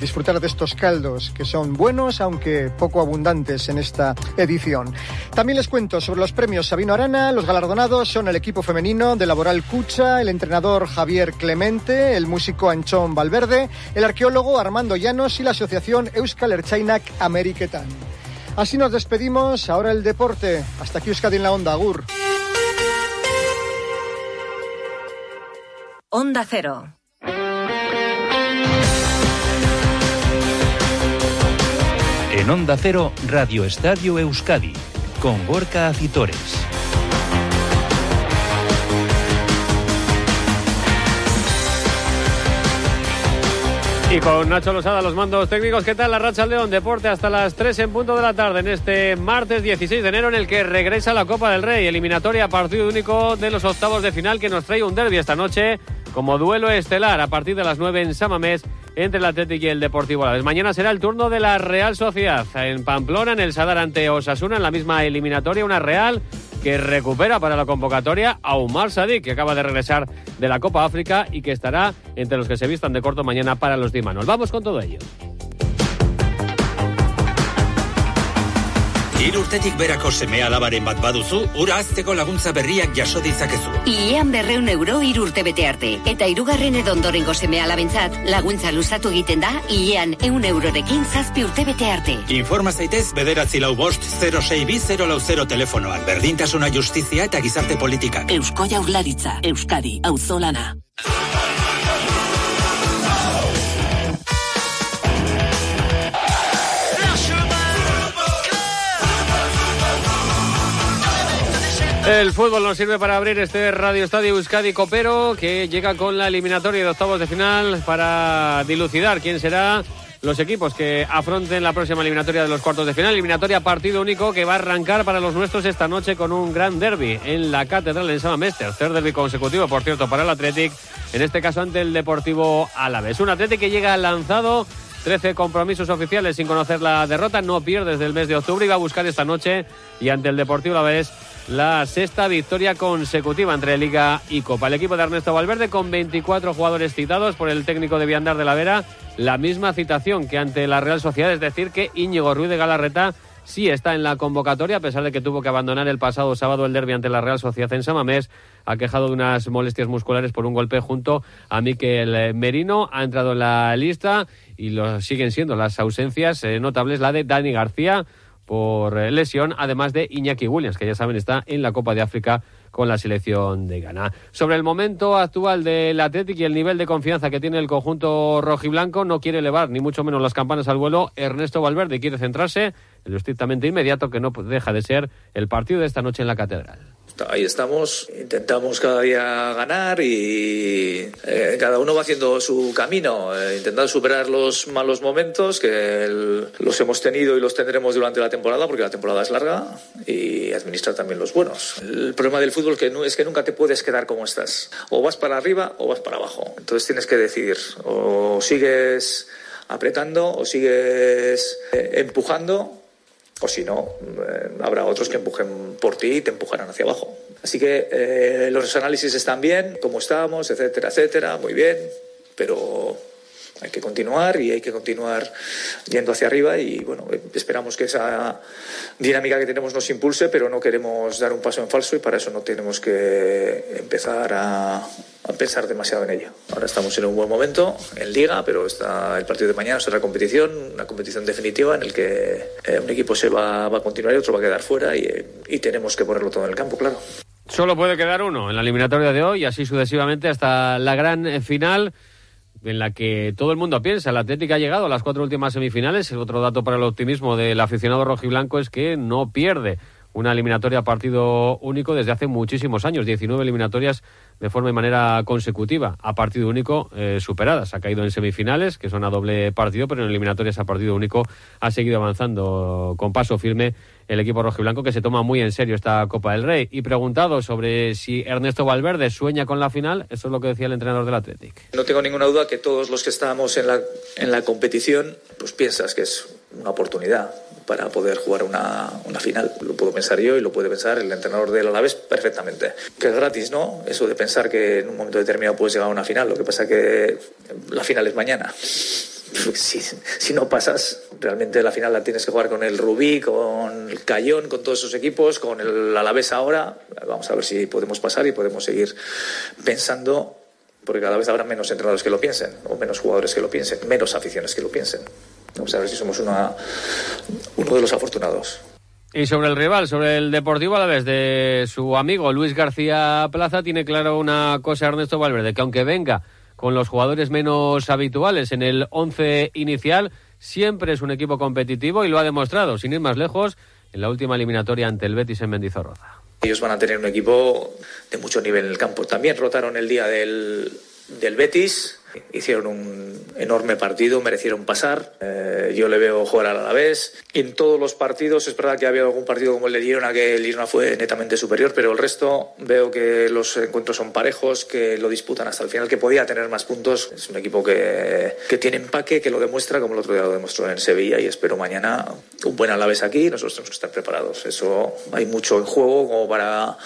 disfrutar de estos caldos que son buenos aunque poco abundantes en esta edición. También les cuento sobre los premios Sabino Arana, los galardonados son el equipo femenino de Laboral Cucha, el entrenador Javier Clemente, el músico Anchón Valverde, el arqueólogo Armando Llanos y la asociación Euskal Erchainak Ameriketan. Así nos despedimos, ahora el deporte. Hasta aquí Euskadi en la Onda, Agur. Onda Cero. En Onda Cero, Radio Estadio Euskadi, con Gorka Acitores. Y con Nacho Losada, los mandos técnicos, ¿qué tal la racha León? Deporte hasta las 3 en punto de la tarde en este martes 16 de enero en el que regresa la Copa del Rey, eliminatoria partido único de los octavos de final que nos trae un derby esta noche como duelo estelar a partir de las 9 en Samamés entre el Atlético y el Deportivo Alavés. Mañana será el turno de la Real Sociedad en Pamplona, en el Sadar ante Osasuna, en la misma eliminatoria, una Real que recupera para la convocatoria a Umar Sadik, que acaba de regresar de la Copa África y que estará entre los que se vistan de corto mañana para los Dimanos. Vamos con todo ello. Hiru urtetik berako seme alabaren bat baduzu, ura azteko laguntza berriak jaso ditzakezu. Iean berreun euro hiru urte bete arte. Eta hirugarren edo ondorengo seme alabentzat, laguntza luzatu egiten da, Iean eun eurorekin zazpi urte bete arte. Informa zaitez bederatzi lau bost 06 lau 0 telefonoan. Berdintasuna justizia eta gizarte politikak. Eusko jaurlaritza, Euskadi, auzolana. El fútbol nos sirve para abrir este Radio Estadio Euskadi Copero que llega con la eliminatoria de octavos de final para dilucidar quién será los equipos que afronten la próxima eliminatoria de los cuartos de final. Eliminatoria partido único que va a arrancar para los nuestros esta noche con un gran derby en la Catedral en Samamés. Tercer derby consecutivo, por cierto, para el Athletic. En este caso ante el Deportivo Alavés. Un Athletic que llega lanzado 13 compromisos oficiales sin conocer la derrota, no pierde desde el mes de octubre y va a buscar esta noche y ante el Deportivo Alavés la sexta victoria consecutiva entre Liga y Copa. El equipo de Ernesto Valverde con 24 jugadores citados por el técnico de Viandar de la Vera, la misma citación que ante la Real Sociedad, es decir, que Íñigo Ruiz de Galarreta sí está en la convocatoria, a pesar de que tuvo que abandonar el pasado sábado el derby ante la Real Sociedad en Samamés. Ha quejado de unas molestias musculares por un golpe junto a Miquel Merino. Ha entrado en la lista y lo siguen siendo las ausencias eh, notables, la de Dani García por eh, lesión, además de Iñaki Williams, que ya saben está en la Copa de África con la selección de Ghana. Sobre el momento actual del Atlético y el nivel de confianza que tiene el conjunto rojiblanco, no quiere elevar ni mucho menos las campanas al vuelo. Ernesto Valverde quiere centrarse en lo estrictamente inmediato, que no deja de ser el partido de esta noche en la Catedral ahí estamos, intentamos cada día ganar y eh, cada uno va haciendo su camino, eh, intentando superar los malos momentos que los hemos tenido y los tendremos durante la temporada, porque la temporada es larga, y administrar también los buenos. El problema del fútbol no, es que nunca te puedes quedar como estás, o vas para arriba o vas para abajo. Entonces tienes que decidir, o sigues apretando o sigues eh, empujando o si no, eh, habrá otros que empujen por ti y te empujarán hacia abajo. Así que eh, los análisis están bien, cómo estamos, etcétera, etcétera, muy bien, pero hay que continuar y hay que continuar yendo hacia arriba y bueno, esperamos que esa dinámica que tenemos nos impulse, pero no queremos dar un paso en falso y para eso no tenemos que empezar a, pensar demasiado en ello. Ahora estamos en un buen momento en liga, pero está el partido de mañana será competición, una competición definitiva en el que eh, un equipo se va, a continuar y otro va a quedar fuera y, y tenemos que ponerlo todo en el campo, claro. Solo puede quedar uno en la eliminatoria de hoy y así sucesivamente hasta la gran final en la que todo el mundo piensa. El Atlético ha llegado a las cuatro últimas semifinales. Otro dato para el optimismo del aficionado rojiblanco es que no pierde una eliminatoria a partido único desde hace muchísimos años, 19 eliminatorias de forma y manera consecutiva a partido único eh, superadas. Ha caído en semifinales, que son a doble partido, pero en eliminatorias a partido único ha seguido avanzando con paso firme el equipo rojiblanco que se toma muy en serio esta Copa del Rey. Y preguntado sobre si Ernesto Valverde sueña con la final, eso es lo que decía el entrenador del Athletic. No tengo ninguna duda que todos los que estamos en la, en la competición, pues piensas que es una oportunidad para poder jugar una, una, final. Lo puedo pensar yo y lo puede pensar el entrenador del Alavés perfectamente. Que es gratis, ¿no? Eso de pensar que en un momento determinado puedes llegar a una final. Lo que pasa que la final es mañana. si, si, no pasas, realmente la final la tienes que jugar con el Rubí, con el Cayón, con todos esos equipos, con el Alavés ahora. Vamos a ver si podemos pasar y podemos seguir pensando, porque cada vez habrá menos entrenadores que lo piensen, o menos jugadores que lo piensen, menos aficiones que lo piensen. Vamos a ver si somos una, uno de los afortunados. Y sobre el rival, sobre el Deportivo Alavés de su amigo Luis García Plaza, tiene claro una cosa Ernesto Valverde, que aunque venga con los jugadores menos habituales en el once inicial, siempre es un equipo competitivo y lo ha demostrado, sin ir más lejos, en la última eliminatoria ante el Betis en Mendizorroza. Ellos van a tener un equipo de mucho nivel en el campo. También rotaron el día del, del Betis, Hicieron un enorme partido, merecieron pasar. Eh, yo le veo jugar a la vez. En todos los partidos, es verdad que había algún partido como el de Girona, que el Girona fue netamente superior, pero el resto veo que los encuentros son parejos, que lo disputan hasta el final, que podía tener más puntos. Es un equipo que, que tiene empaque, que lo demuestra, como el otro día lo demostró en Sevilla, y espero mañana un buen Alavés aquí. Nosotros tenemos que estar preparados. Eso hay mucho en juego como para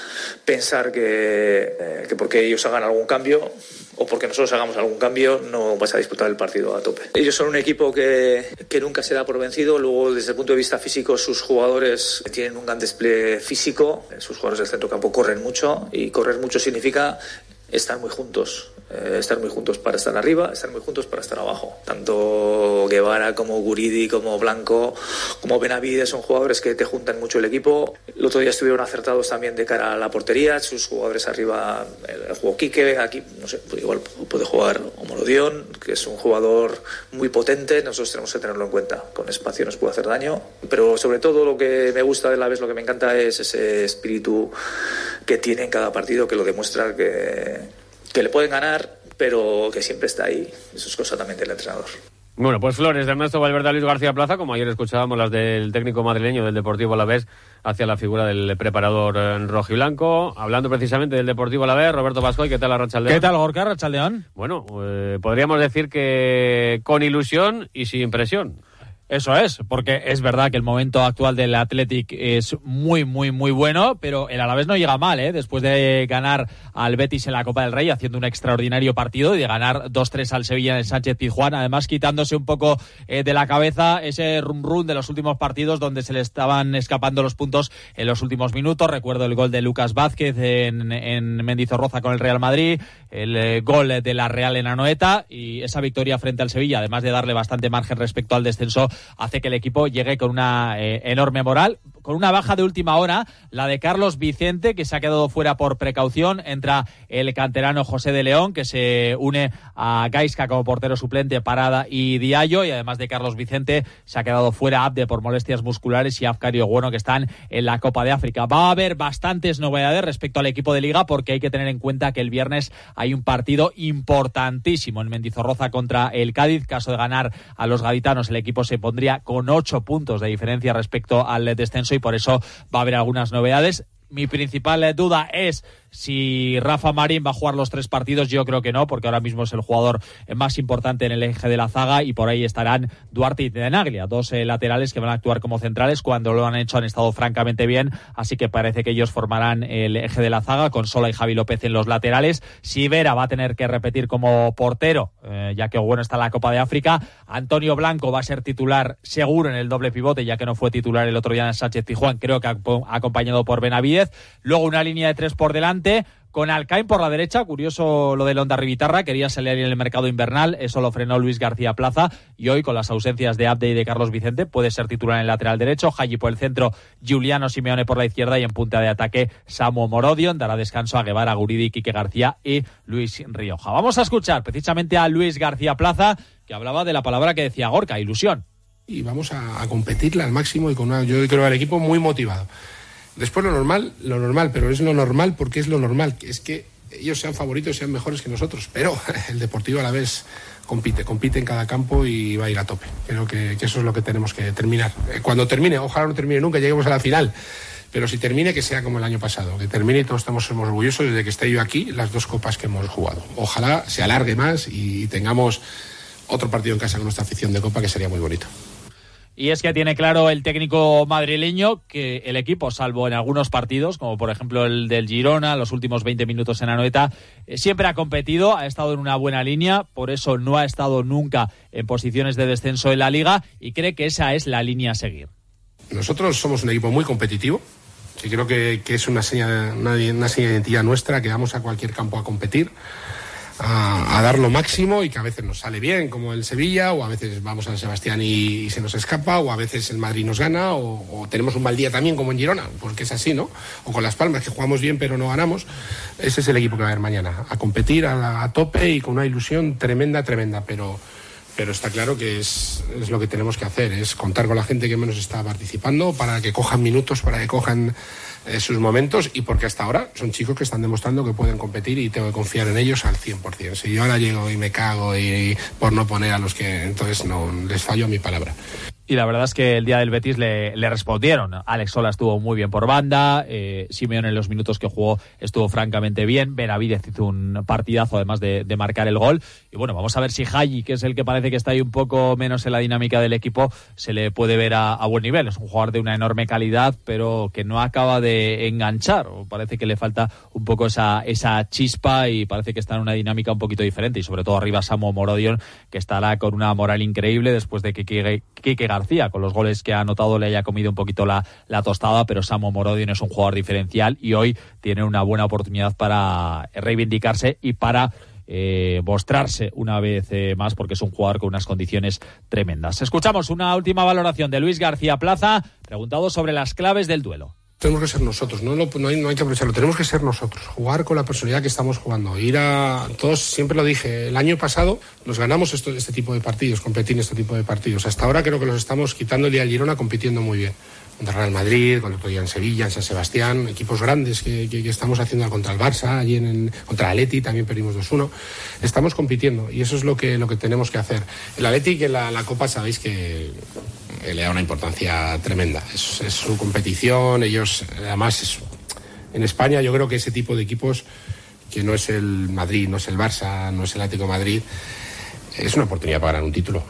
pensar que, eh, que porque ellos hagan algún cambio o porque nosotros hagamos algún cambio, no vas a disputar el partido a tope. Ellos son un equipo que, que nunca se da por vencido, luego desde el punto de vista físico sus jugadores tienen un gran despliegue físico, sus jugadores del centro campo corren mucho y correr mucho significa estar muy juntos. Eh, estar muy juntos para estar arriba, estar muy juntos para estar abajo. Tanto Guevara como Guridi, como Blanco, como Benavides son jugadores que te juntan mucho el equipo. El otro día estuvieron acertados también de cara a la portería, sus jugadores arriba, el juego Quique, aquí, no sé, pues igual puede jugar Homolodión, que es un jugador muy potente, nosotros tenemos que tenerlo en cuenta. Con espacio nos puede hacer daño, pero sobre todo lo que me gusta de la vez, lo que me encanta es ese espíritu que tiene en cada partido, que lo demuestra que que le pueden ganar, pero que siempre está ahí. Eso es cosa también del entrenador. Bueno, pues flores de Ernesto Valverde Luis García Plaza, como ayer escuchábamos las del técnico madrileño del Deportivo Alavés hacia la figura del preparador eh, rojo y blanco. Hablando precisamente del Deportivo Alavés, Roberto Pascual, ¿qué tal Arrachaldeón? ¿Qué tal Gorka Arrachaldeón? Bueno, eh, podríamos decir que con ilusión y sin presión. Eso es, porque es verdad que el momento actual del Athletic es muy, muy, muy bueno, pero el Alavés no llega mal, ¿eh? Después de ganar al Betis en la Copa del Rey, haciendo un extraordinario partido y de ganar 2-3 al Sevilla en el Sánchez Pizjuán, además quitándose un poco eh, de la cabeza ese rum rum de los últimos partidos donde se le estaban escapando los puntos en los últimos minutos. Recuerdo el gol de Lucas Vázquez en, en Mendizorroza con el Real Madrid, el eh, gol de la Real en Anoeta y esa victoria frente al Sevilla, además de darle bastante margen respecto al descenso hace que el equipo llegue con una eh, enorme moral, con una baja de última hora, la de Carlos Vicente, que se ha quedado fuera por precaución, entra el canterano José de León, que se une a Gaisca como portero suplente, Parada y Diallo, y además de Carlos Vicente, se ha quedado fuera Abde por molestias musculares y Afcario Bueno, que están en la Copa de África. Va a haber bastantes novedades respecto al equipo de Liga, porque hay que tener en cuenta que el viernes hay un partido importantísimo en Mendizorroza contra el Cádiz. Caso de ganar a los gaditanos, el equipo se pondría con ocho puntos de diferencia respecto al descenso y por eso va a haber algunas novedades. Mi principal duda es si Rafa Marín va a jugar los tres partidos, yo creo que no, porque ahora mismo es el jugador más importante en el eje de la zaga y por ahí estarán Duarte y Tenaglia, dos eh, laterales que van a actuar como centrales. Cuando lo han hecho han estado francamente bien, así que parece que ellos formarán el eje de la zaga con Sola y Javi López en los laterales. Si Vera va a tener que repetir como portero, eh, ya que bueno está la Copa de África. Antonio Blanco va a ser titular seguro en el doble pivote, ya que no fue titular el otro día en Sánchez Tijuán, creo que acompañado por Luego una línea de tres por delante con Alcaín por la derecha, curioso lo de Londa Rivitarra, quería salir en el mercado invernal, eso lo frenó Luis García Plaza y hoy con las ausencias de Abde y de Carlos Vicente puede ser titular en el lateral derecho, Haji por el centro, Juliano Simeone por la izquierda y en punta de ataque Samu Morodion, dará descanso a Guevara, Guridi, Quique García y Luis Rioja. Vamos a escuchar precisamente a Luis García Plaza que hablaba de la palabra que decía Gorka, ilusión. Y vamos a, a competirla al máximo y con una, yo creo al equipo muy motivado. Después lo normal, lo normal, pero es lo normal porque es lo normal, es que ellos sean favoritos, sean mejores que nosotros, pero el Deportivo a la vez compite, compite en cada campo y va a ir a tope. Creo que, eso es lo que tenemos que terminar. Eh, cuando termine, ojalá no termine nunca, lleguemos a la final, pero si termine que sea como el año pasado, que termine y todos estamos orgullosos desde que esté yo aquí las dos copas que hemos jugado. Ojalá se alargue más y tengamos otro partido en casa con nuestra afición de copa que sería muy bonito. Y es que tiene claro el técnico madrileño que el equipo, salvo en algunos partidos, como por ejemplo el del Girona, los últimos 20 minutos en Anoeta, eh, siempre ha competido, ha estado en una buena línea, por eso no ha estado nunca en posiciones de descenso en la liga y cree que esa es la línea a seguir. Nosotros somos un equipo muy competitivo. Sí, creo que, es una seña, una, una seña de identidad nuestra que vamos a cualquier campo a competir a, dar lo máximo y que a veces nos sale bien, como el Sevilla, o a veces vamos a Sebastián y, se nos escapa, o a veces el Madrid nos gana, o, tenemos un mal día también, como en Girona, porque es así, ¿no? O con Las Palmas, que jugamos bien pero no ganamos. Ese es el equipo que va a haber mañana, a competir a, tope y con una ilusión tremenda, tremenda, pero pero está claro que es, es, lo que tenemos que hacer, es contar con la gente que menos está participando para que cojan minutos, para que cojan eh, sus momentos y porque hasta ahora son chicos que están demostrando que pueden competir y tengo que confiar en ellos al 100%. Si yo ahora llego y me cago y, por no poner a los que entonces no les fallo mi palabra y la verdad es que el día del Betis le, respondieron. Alex Sola estuvo muy bien por banda, eh, Simeón en los minutos que jugó estuvo francamente bien, Benavidez hizo un partidazo además de, marcar el gol. Y bueno, vamos a ver si Haji, que es el que parece que está ahí un poco menos en la dinámica del equipo, se le puede ver a, buen nivel. Es un jugador de una enorme calidad, pero que no acaba de enganchar. Parece que le falta un poco esa, esa chispa y parece que está en una dinámica un poquito diferente. Y sobre todo arriba Samo Morodion, que estará con una moral increíble después de que Kike García con los goles que ha anotado, le haya comido un poquito la, tostada, pero Samo Morodion es un jugador diferencial y hoy tiene una buena oportunidad para reivindicarse y para eh, mostrarse una vez eh, más porque es un jugador con unas condiciones tremendas. Escuchamos una última valoración de Luis García Plaza, preguntado sobre las claves del duelo tenemos que ser nosotros, no, no, hay, no, hay, que aprovecharlo, tenemos que ser nosotros, jugar con la personalidad que estamos jugando, ir a, todos, siempre lo dije, el año pasado nos ganamos esto, este tipo de partidos, competir en este tipo de partidos, hasta ahora creo que los estamos quitando el día Girona compitiendo muy bien, contra Real Madrid, contra en Sevilla, en San Sebastián, equipos grandes que, que, estamos haciendo contra el Barça, allí en, contra el Atleti también perdimos 2-1, estamos compitiendo y eso es lo que, lo que tenemos que hacer. El Atleti que la, la Copa sabéis que le da una importancia tremenda. Es, su competición, ellos, además, en España yo creo que ese tipo de equipos, que no es el Madrid, no es el Barça, no es el Atlético Madrid, es una oportunidad para ganar un título.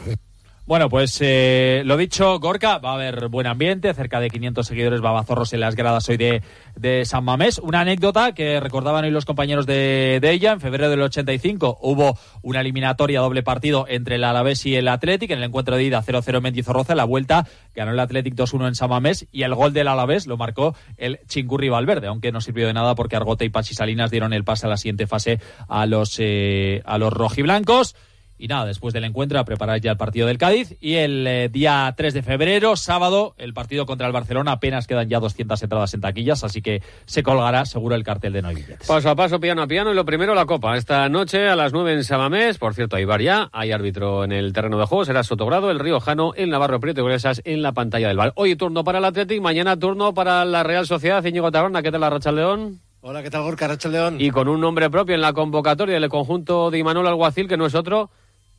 Bueno, pues eh, lo dicho, Gorka, va a haber buen ambiente, cerca de 500 seguidores babazorros en las gradas hoy de, de San Mamés. Una anécdota que recordaban hoy los compañeros de, de, ella, en febrero del 85 hubo una eliminatoria doble partido entre el Alavés y el Athletic, en el encuentro de ida 0-0 en Mendizorroza, la vuelta ganó el Athletic 2-1 en San Mamés y el gol del Alavés lo marcó el Chingurri Valverde, aunque no sirvió de nada porque Argote y Pachi Salinas dieron el pase a la siguiente fase a los, eh, a los rojiblancos. Y nada, después del encuentro a preparar ya el partido del Cádiz. Y el eh, día 3 de febrero, sábado, el partido contra el Barcelona. Apenas quedan ya 200 entradas en taquillas, así que se colgará seguro el cartel de No Paso a paso, piano a piano. Y lo primero, la Copa. Esta noche a las 9 en Samamés. Por cierto, hay bar ya. Hay árbitro en el terreno de juego. Será Sotogrado, el Riojano, el Navarro Prieto y Gruesas en la pantalla del bar. Hoy turno para el Atlético, mañana turno para la Real Sociedad. Íñigo Taberna, ¿qué tal la Racha León? Hola, ¿qué tal Gorka? Racha León. Y con un nombre propio en la convocatoria del conjunto de Imanol Alguacil, que no es otro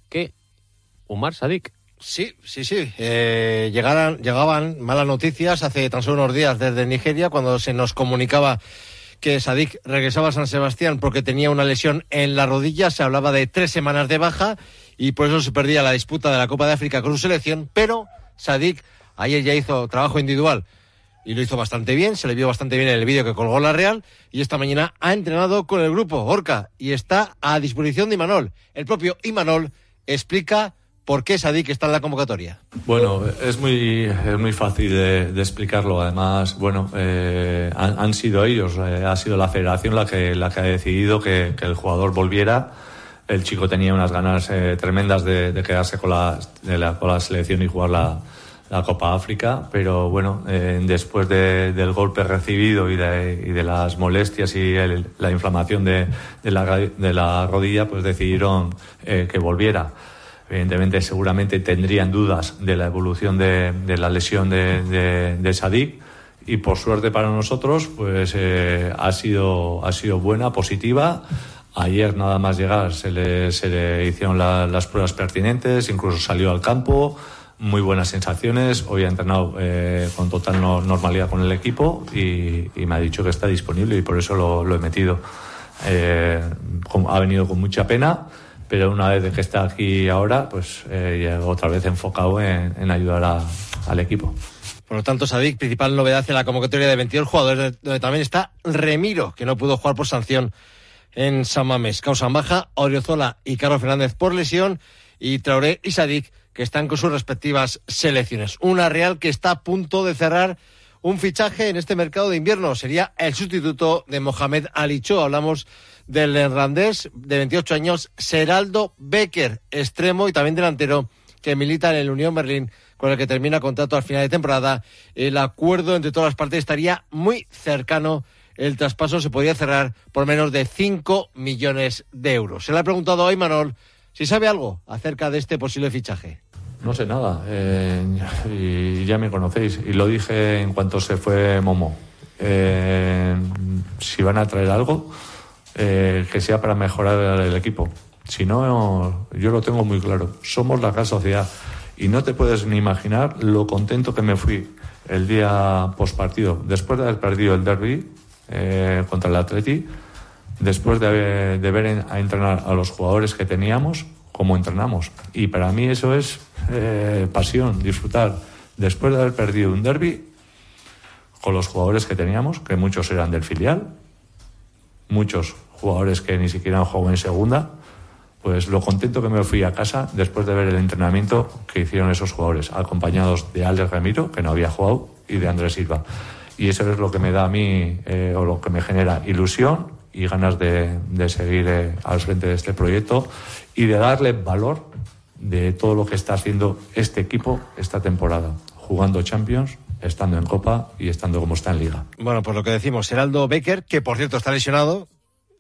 que Umar Sadik. Sí, sí, sí. Eh, llegaban malas noticias hace tan solo unos días desde Nigeria cuando se nos comunicaba que Sadik regresaba a San Sebastián porque tenía una lesión en la rodilla. Se hablaba de tres semanas de baja y por eso se perdía la disputa de la Copa de África con su selección. Pero Sadik ayer ya hizo trabajo individual y lo hizo bastante bien. Se le vio bastante bien en el vídeo que colgó la Real y esta mañana ha entrenado con el grupo Orca y está a disposición de Imanol. El propio Imanol explica ¿Por qué Sadik está en la convocatoria? Bueno, es muy, es muy fácil de, explicarlo. Además, bueno, eh, han, sido ellos, eh, ha sido la federación la que, la que ha decidido que, el jugador volviera. El chico tenía unas ganas eh, tremendas de, quedarse con la, con la selección y jugar la, la Copa África, pero bueno, después del golpe recibido y de, y de las molestias y la inflamación de, de, la, de la rodilla, pues decidieron que volviera. Evidentemente, seguramente tendrían dudas de la evolución de, la lesión de, de, Sadik y por suerte para nosotros, pues eh, ha, sido, ha sido buena, positiva. Ayer nada más llegar se le, se le hicieron las pruebas pertinentes, incluso salió al campo, muy buenas sensaciones. Hoy ha entrenado eh, con total normalidad con el equipo y, me ha dicho que está disponible y por eso lo, he metido. Eh, ha venido con mucha pena pero una vez que está aquí ahora, pues eh, otra vez enfocado en, ayudar al equipo. Por lo tanto, Sadik, principal novedad en la convocatoria de 22 jugadores, donde también está Remiro, que no pudo jugar por sanción en San Mamés. Causa baja, Oriozola y Carlos Fernández por lesión, y Traoré y Sadik, que están con sus respectivas selecciones. Una Real que está a punto de cerrar un fichaje en este mercado de invierno. Sería el sustituto de Mohamed Alicho. Hablamos del irlandés de 28 años, Seraldo Becker, extremo y también delantero, que milita en el Unión Berlín, con el que termina contrato al final de temporada. El acuerdo entre todas las partes estaría muy cercano. El traspaso se podría cerrar por menos de 5 millones de euros. Se le ha preguntado hoy Manol si sabe algo acerca de este posible fichaje. No sé nada, eh, y ya me conocéis, y lo dije en cuanto se fue Momo. Eh, si van a traer algo, eh, que sea para mejorar el equipo. Si no, yo lo tengo muy claro. Somos la gran sociedad y no te puedes ni imaginar lo contento que me fui el día post partido, después de haber perdido el derby contra el Atleti, después de, de ver a entrenar a los jugadores que teníamos, como entrenamos. Y para mí eso es eh, pasión, disfrutar. Después de haber perdido un derby con los jugadores que teníamos, que muchos eran del filial, muchos jugadores que ni siquiera han jugado en segunda, pues lo contento que me fui a casa después de ver el entrenamiento que hicieron esos jugadores, acompañados de Alex Ramiro, que no había jugado, y de Andrés Silva. Y eso es lo que me da a mí, eh, o lo que me genera ilusión y ganas de, de seguir eh, al frente de este proyecto y de darle valor de todo lo que está haciendo este equipo esta temporada, jugando Champions, estando en Copa y estando como está en Liga. Bueno, pues lo que decimos, Heraldo Becker, que por cierto está lesionado,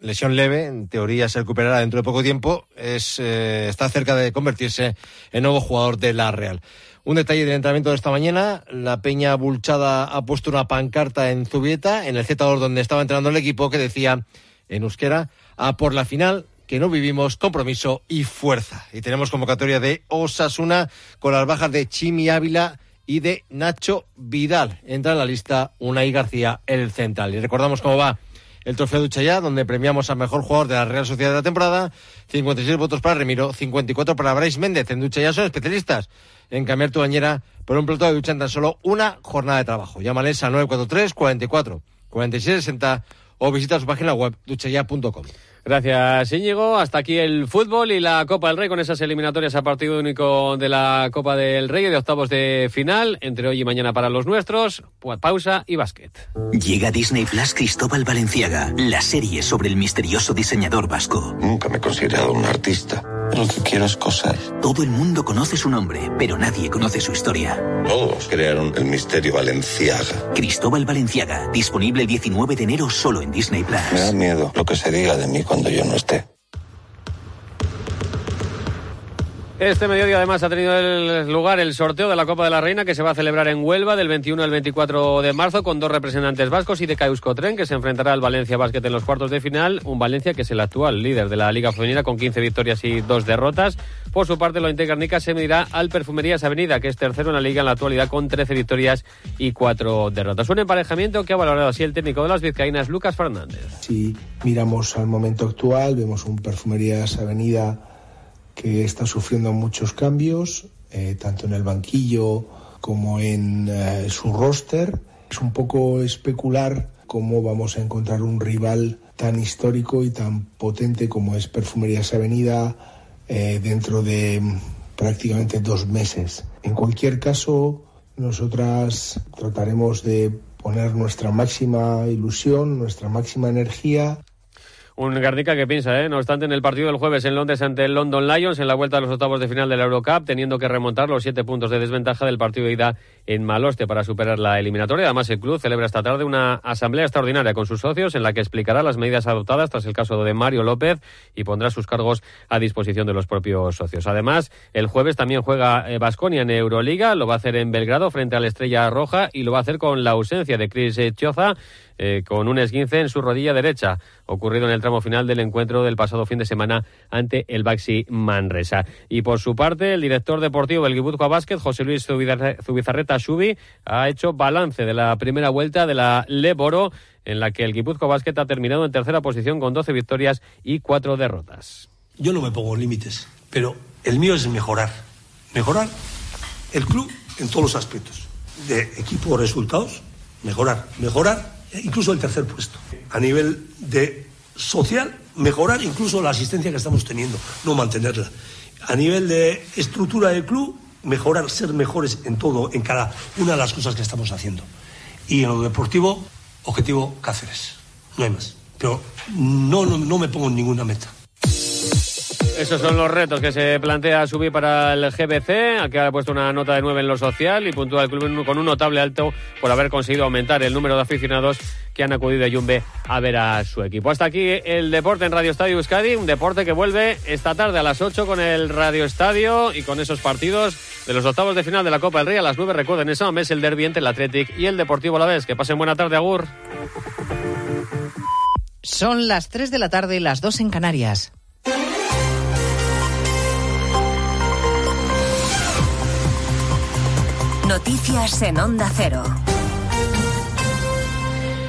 lesión leve, en teoría se recuperará dentro de poco tiempo, es, eh, está cerca de convertirse en nuevo jugador de la Real. Un detalle del entrenamiento de esta mañana, la Peña Bulchada ha puesto una pancarta en Zubieta, en el Z2 donde estaba entrenando el equipo, que decía en euskera, a por la final, no vivimos compromiso y fuerza. Y tenemos convocatoria de Osasuna con las bajas de Chimi Ávila y de Nacho Vidal. Entra en la lista Unai García, el central. Y recordamos cómo va el trofeo de donde premiamos al mejor jugador de la Real Sociedad de la temporada. 56 votos para Remiro, 54 para Brais Méndez. En Ducha ya son especialistas en cambiar tu bañera por un plato de ducha en tan solo una jornada de trabajo. Llámales a 943 44 46 60 o visita su página web duchaya.com. Gracias, Íñigo. Hasta aquí el fútbol y la Copa del Rey con esas eliminatorias a partido único de la Copa del Rey de octavos de final entre hoy y mañana para los nuestros. Pues pausa y básquet. Llega Disney Plus Cristóbal Valenciaga, la serie sobre el misterioso diseñador vasco. Nunca me he considerado un artista. Lo que quiero es cosas. Todo el mundo conoce su nombre, pero nadie conoce su historia. Todos crearon el misterio Valenciaga. Cristóbal Valenciaga, disponible el 19 de enero solo en Disney Plus. Me da miedo lo que se diga de mí cuando yo no esté. Este mediodía además ha tenido lugar el sorteo de la Copa de la Reina que se va a celebrar en Huelva del 21 al 24 de marzo con dos representantes vascos y de Tren que se enfrentará al Valencia Basket en los cuartos de final. Un Valencia que es el actual líder de la Liga Femenina con 15 victorias y dos derrotas. Por su parte, lo Garnica se medirá al Perfumerías Avenida que es tercero en la Liga en la actualidad con 13 victorias y cuatro derrotas. Un emparejamiento que ha valorado así el técnico de las vizcaínas, Lucas Fernández. Si miramos al momento actual, vemos un Perfumerías Avenida que está sufriendo muchos cambios, eh, tanto en el banquillo como en eh, su roster. Es un poco especular cómo vamos a encontrar un rival tan histórico y tan potente como es Perfumerías Avenida eh, dentro de mm, prácticamente dos meses. En cualquier caso, nosotras trataremos de poner nuestra máxima ilusión, nuestra máxima energía un Garnica que piensa, ¿eh? no obstante, en el partido del jueves en Londres ante el London Lions, en la vuelta a los octavos de final de la Eurocup, teniendo que remontar los siete puntos de desventaja del partido de ida en Maloste para superar la eliminatoria. Además, el club celebra esta tarde una asamblea extraordinaria con sus socios en la que explicará las medidas adoptadas tras el caso de Mario López y pondrá sus cargos a disposición de los propios socios. Además, el jueves también juega Vasconia en Euroliga, lo va a hacer en Belgrado frente a la Estrella Roja y lo va a hacer con la ausencia de Chris Choza eh, con un esguince en su rodilla derecha, ocurrido en el tramo final del encuentro del pasado fin de semana ante el Baxi Manresa. Y por su parte, el director deportivo del Guipúzcoa Básquet, José Luis Zubizarreta Shubi, ha hecho balance de la primera vuelta de la Leboro, en la que el Guipúzcoa Básquet ha terminado en tercera posición con 12 victorias y 4 derrotas. Yo no me pongo límites, pero el mío es mejorar. Mejorar el club en todos los aspectos. De equipo, resultados, mejorar, mejorar incluso el tercer puesto. A nivel de social, mejorar incluso la asistencia que estamos teniendo, no mantenerla. A nivel de estructura del club, mejorar, ser mejores en todo, en cada una de las cosas que estamos haciendo. Y en lo deportivo, objetivo Cáceres. No hay más. Pero no, no, no me pongo ninguna meta. Esos son los retos que se plantea subir para el GBC. Aquí ha puesto una nota de 9 en lo social y puntúa el club con un notable alto por haber conseguido aumentar el número de aficionados que han acudido a Yumbe a ver a su equipo. Hasta aquí el deporte en Radio Estadio Euskadi, un deporte que vuelve esta tarde a las 8 con el Radio Estadio y con esos partidos de los octavos de final de la Copa del Rey a las 9. Recuerden, ese mes el derbi entre el Athletic y el Deportivo la vez. Que pasen buena tarde, Agur. Son las 3 de la tarde, las 2 en Canarias. Noticias en Onda Cero.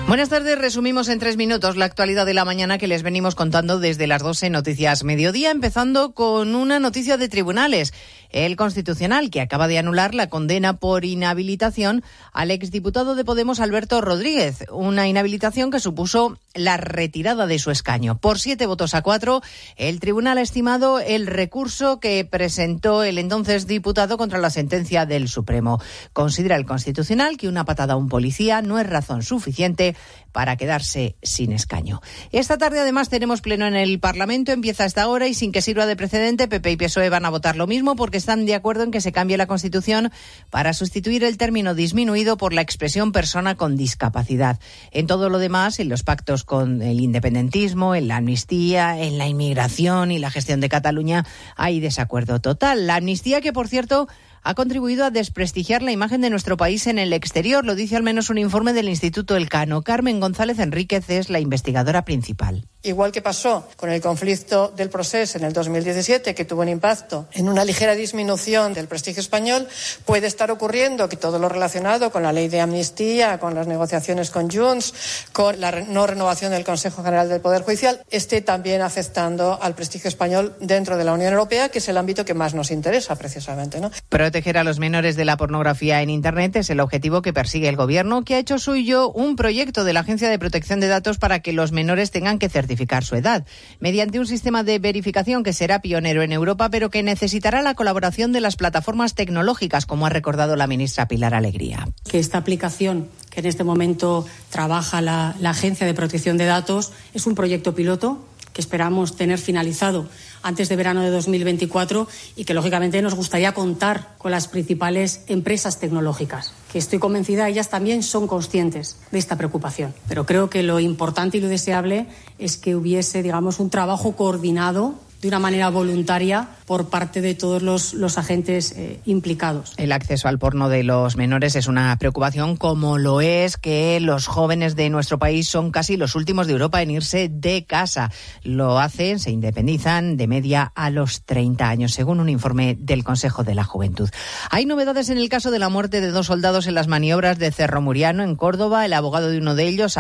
Buenas tardes, resumimos en tres minutos la actualidad de la mañana que les venimos contando desde las 12 Noticias Mediodía, empezando con una noticia de tribunales. El Constitucional, que acaba de anular la condena por inhabilitación al exdiputado de Podemos Alberto Rodríguez, una inhabilitación que supuso la retirada de su escaño. Por siete votos a cuatro, el tribunal ha estimado el recurso que presentó el entonces diputado contra la sentencia del Supremo. Considera el Constitucional que una patada a un policía no es razón suficiente para quedarse sin escaño. Esta tarde además tenemos pleno en el Parlamento, empieza esta hora y sin que sirva de precedente, PP y PSOE van a votar lo mismo porque están de acuerdo en que se cambie la Constitución para sustituir el término disminuido por la expresión persona con discapacidad. En todo lo demás, en los pactos con el independentismo, en la amnistía, en la inmigración y la gestión de Cataluña, hay desacuerdo total. La amnistía que, por cierto, ha contribuido a desprestigiar la imagen de nuestro país en el exterior. Lo dice al menos un informe del Instituto Elcano. Carmen González Enríquez es la investigadora principal. Igual que pasó con el conflicto del proceso en el 2017, que tuvo un impacto en una ligera disminución del prestigio español, puede estar ocurriendo que todo lo relacionado con la ley de amnistía, con las negociaciones con Junts, con la no renovación del Consejo General del Poder Judicial, esté también afectando al prestigio español dentro de la Unión Europea, que es el ámbito que más nos interesa precisamente. Proteger a los menores de la pornografía en Internet es el objetivo que persigue el Gobierno, que ha hecho suyo un proyecto de la Agencia de Protección de Datos para que los menores tengan que su edad, mediante un sistema de verificación que será pionero en Europa, pero que necesitará la colaboración de las plataformas tecnológicas, como ha recordado la ministra Pilar Alegría. Que esta aplicación que en este momento trabaja la, la Agencia de Protección de Datos es un proyecto piloto que esperamos tener finalizado antes de verano de 2024 y que, lógicamente, nos gustaría contar con las principales empresas tecnológicas, estoy convencida ellas también son conscientes de esta preocupación. Pero creo que lo importante y lo deseable es que hubiese, digamos, un trabajo coordinado de una manera voluntaria por parte de todos los, los agentes eh, implicados. El acceso al porno de los menores es una preocupación, como lo es que los jóvenes de nuestro país son casi los últimos de Europa en irse de casa. Lo hacen, se independizan de media a los 30 años, según un informe del Consejo de la Juventud. Hay novedades en el caso de la muerte de dos soldados en las maniobras de Cerro Muriano, en Córdoba. El abogado de uno de ellos